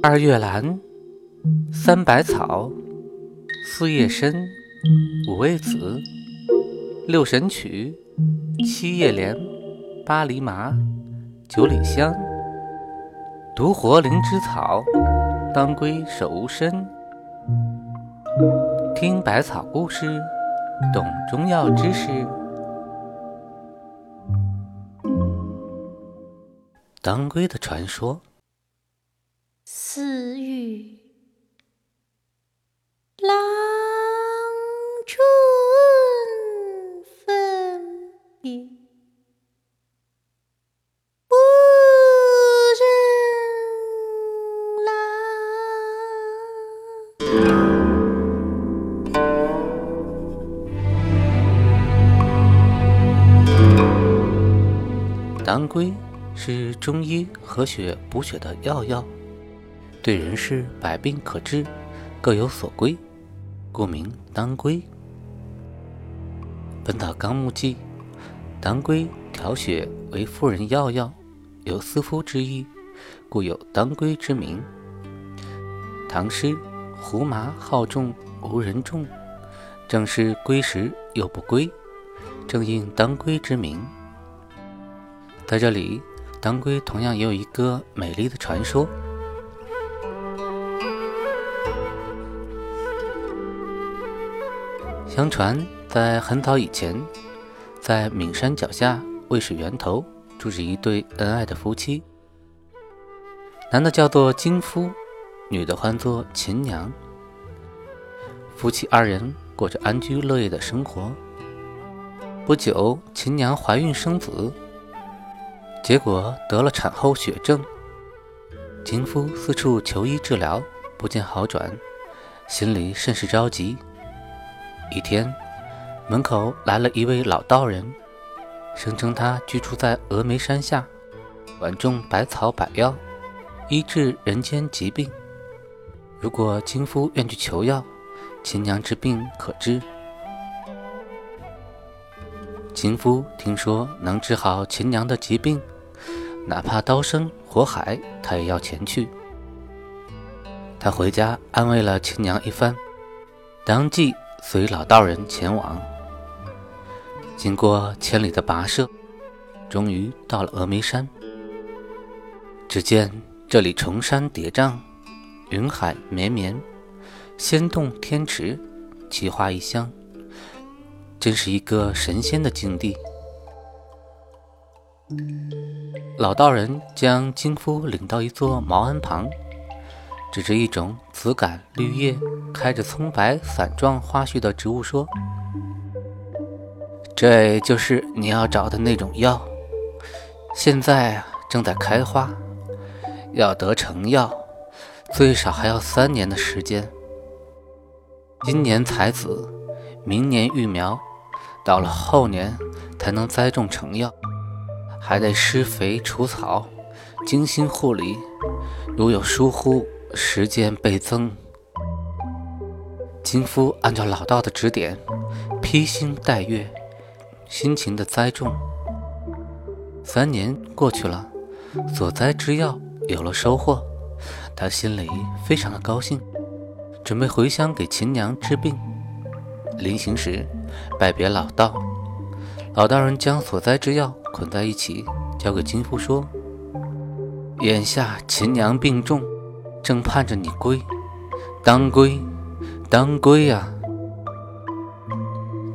二月兰，三百草，四叶参，五味子，六神曲，七叶莲，八厘麻，九里香，独活灵芝草，当归手无参。听百草故事，懂中药知识。当归的传说。似雨郎春分别，不忍郎。当归是中医和血补血的药药。对人是百病可治，各有所归，故名当归。《本草纲目》记，当归调血为妇人药药，有思夫之意，故有当归之名。唐诗“胡麻好种无人种，正是归时又不归”，正应当归之名。在这里，当归同样也有一个美丽的传说。相传，在很早以前，在岷山脚下渭水源头住着一对恩爱的夫妻，男的叫做金夫，女的唤作秦娘。夫妻二人过着安居乐业的生活。不久，秦娘怀孕生子，结果得了产后血症。金夫四处求医治疗，不见好转，心里甚是着急。一天，门口来了一位老道人，声称他居住在峨眉山下，管种百草百药，医治人间疾病。如果金夫愿去求药，秦娘之病可治。金夫听说能治好秦娘的疾病，哪怕刀山火海，他也要前去。他回家安慰了秦娘一番，当即。随老道人前往，经过千里的跋涉，终于到了峨眉山。只见这里崇山叠嶂，云海绵绵，仙洞天池，奇花异香，真是一个神仙的境地。老道人将金夫领到一座茅庵旁。指着一种紫杆绿叶、开着葱白伞状花序的植物说：“这就是你要找的那种药，现在正在开花。要得成药，最少还要三年的时间。今年采籽，明年育苗，到了后年才能栽种成药，还得施肥除草，精心护理。如有疏忽，”时间倍增，金夫按照老道的指点，披星戴月，辛勤的栽种。三年过去了，所栽之药有了收获，他心里非常的高兴，准备回乡给秦娘治病。临行时，拜别老道，老道人将所栽之药捆在一起，交给金夫说：“眼下秦娘病重。”正盼着你归，当归，当归呀！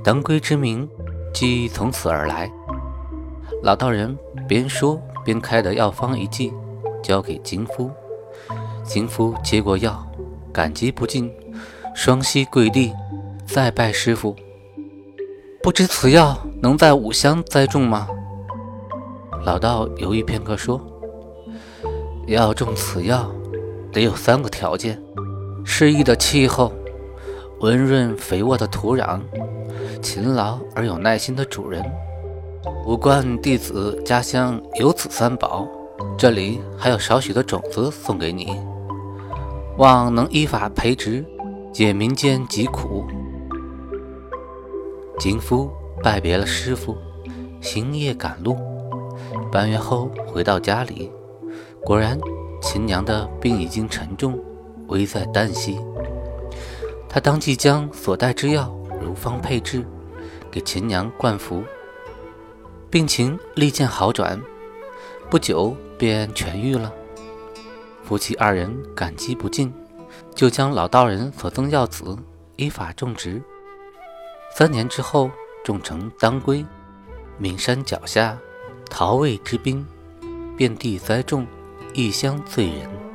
当归之名，即从此而来。老道人边说边开的药方一剂，交给金夫。金夫接过药，感激不尽，双膝跪地，再拜师傅。不知此药能在五乡栽种吗？老道犹豫片刻说：“要种此药。”得有三个条件：适宜的气候、温润肥沃的土壤、勤劳而有耐心的主人。吾观弟子家乡有此三宝，这里还有少许的种子送给你，望能依法培植，解民间疾苦。金夫拜别了师傅，星夜赶路。半月后回到家里，果然。秦娘的病已经沉重，危在旦夕。他当即将所带之药如方配制，给秦娘灌服，病情立见好转，不久便痊愈了。夫妻二人感激不尽，就将老道人所赠药子依法种植。三年之后，种成当归。岷山脚下，桃味之滨，遍地栽种，一乡醉人。